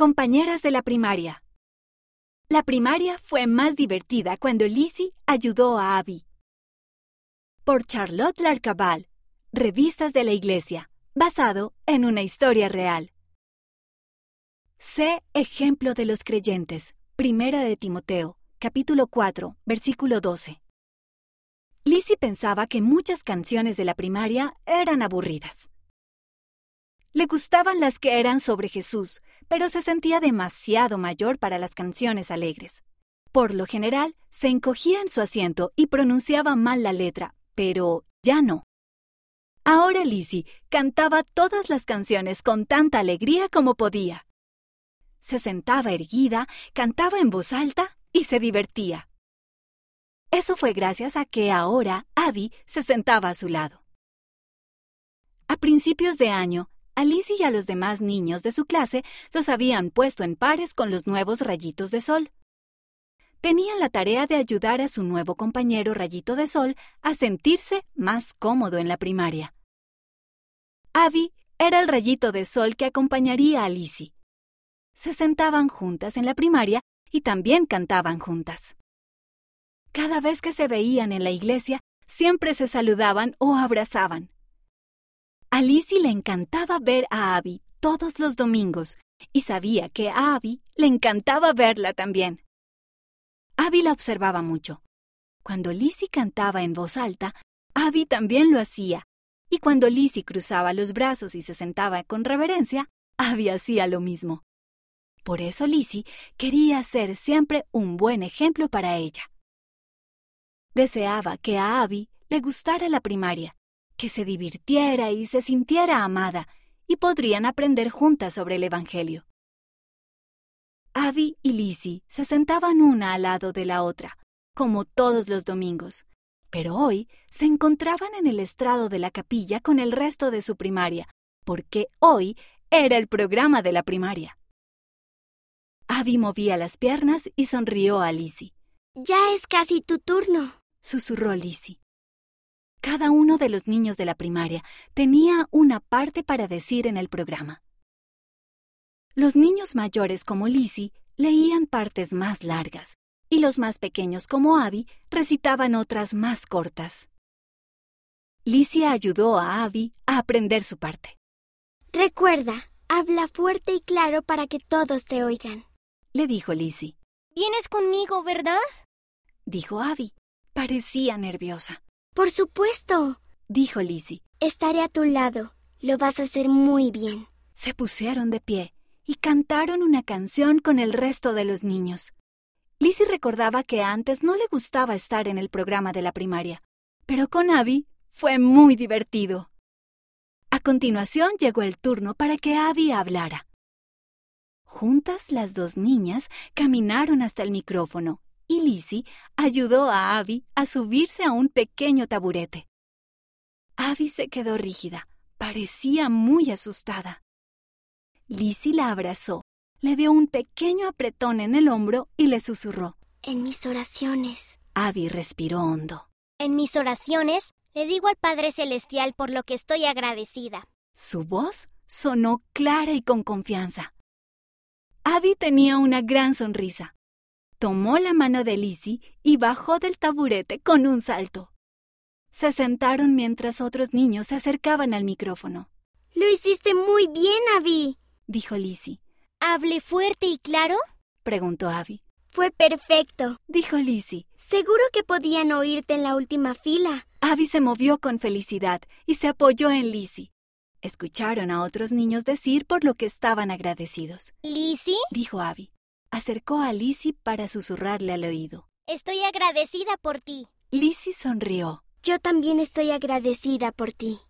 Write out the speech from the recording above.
Compañeras de la primaria. La primaria fue más divertida cuando Lizzie ayudó a Abby. Por Charlotte Larcabal, Revistas de la Iglesia, basado en una historia real. Sé ejemplo de los creyentes. Primera de Timoteo, capítulo 4, versículo 12. Lizzie pensaba que muchas canciones de la primaria eran aburridas. Le gustaban las que eran sobre Jesús, pero se sentía demasiado mayor para las canciones alegres. Por lo general, se encogía en su asiento y pronunciaba mal la letra, pero ya no. Ahora Lizzie cantaba todas las canciones con tanta alegría como podía. Se sentaba erguida, cantaba en voz alta y se divertía. Eso fue gracias a que ahora Abby se sentaba a su lado. A principios de año, a y a los demás niños de su clase los habían puesto en pares con los nuevos rayitos de sol. Tenían la tarea de ayudar a su nuevo compañero rayito de sol a sentirse más cómodo en la primaria. Abby era el rayito de sol que acompañaría a Lizzie. Se sentaban juntas en la primaria y también cantaban juntas. Cada vez que se veían en la iglesia, siempre se saludaban o abrazaban. A Lizzie le encantaba ver a Abby todos los domingos y sabía que a Abby le encantaba verla también. Abby la observaba mucho. Cuando Lizzie cantaba en voz alta, Abby también lo hacía, y cuando Lizzie cruzaba los brazos y se sentaba con reverencia, Abby hacía lo mismo. Por eso Lizzie quería ser siempre un buen ejemplo para ella. Deseaba que a Abby le gustara la primaria que se divirtiera y se sintiera amada, y podrían aprender juntas sobre el Evangelio. Abby y Lizzie se sentaban una al lado de la otra, como todos los domingos, pero hoy se encontraban en el estrado de la capilla con el resto de su primaria, porque hoy era el programa de la primaria. Abby movía las piernas y sonrió a Lizzie. Ya es casi tu turno, susurró Lizzie. Cada uno de los niños de la primaria tenía una parte para decir en el programa. Los niños mayores como Lizzie leían partes más largas y los más pequeños como Abby recitaban otras más cortas. Lizzie ayudó a Abby a aprender su parte. Recuerda, habla fuerte y claro para que todos te oigan, le dijo Lizzie. Vienes conmigo, ¿verdad? dijo Abby. Parecía nerviosa. Por supuesto, dijo Lizzie. Estaré a tu lado. Lo vas a hacer muy bien. Se pusieron de pie y cantaron una canción con el resto de los niños. Lizzie recordaba que antes no le gustaba estar en el programa de la primaria, pero con Abby fue muy divertido. A continuación llegó el turno para que Abby hablara. Juntas las dos niñas caminaron hasta el micrófono y Lizzie ayudó a Abby a subirse a un pequeño taburete. Abby se quedó rígida, parecía muy asustada. Lizzie la abrazó, le dio un pequeño apretón en el hombro y le susurró. En mis oraciones. Abby respiró hondo. En mis oraciones le digo al Padre Celestial por lo que estoy agradecida. Su voz sonó clara y con confianza. Abby tenía una gran sonrisa tomó la mano de Lizzie y bajó del taburete con un salto. Se sentaron mientras otros niños se acercaban al micrófono. Lo hiciste muy bien, Abby, dijo Lizzie. ¿Hablé fuerte y claro? preguntó Abby. Fue perfecto, dijo Lizzie. Seguro que podían oírte en la última fila. Abby se movió con felicidad y se apoyó en Lizzie. Escucharon a otros niños decir por lo que estaban agradecidos. ¿Lizzie? dijo Abby acercó a Lizzie para susurrarle al oído. Estoy agradecida por ti. Lizzie sonrió. Yo también estoy agradecida por ti.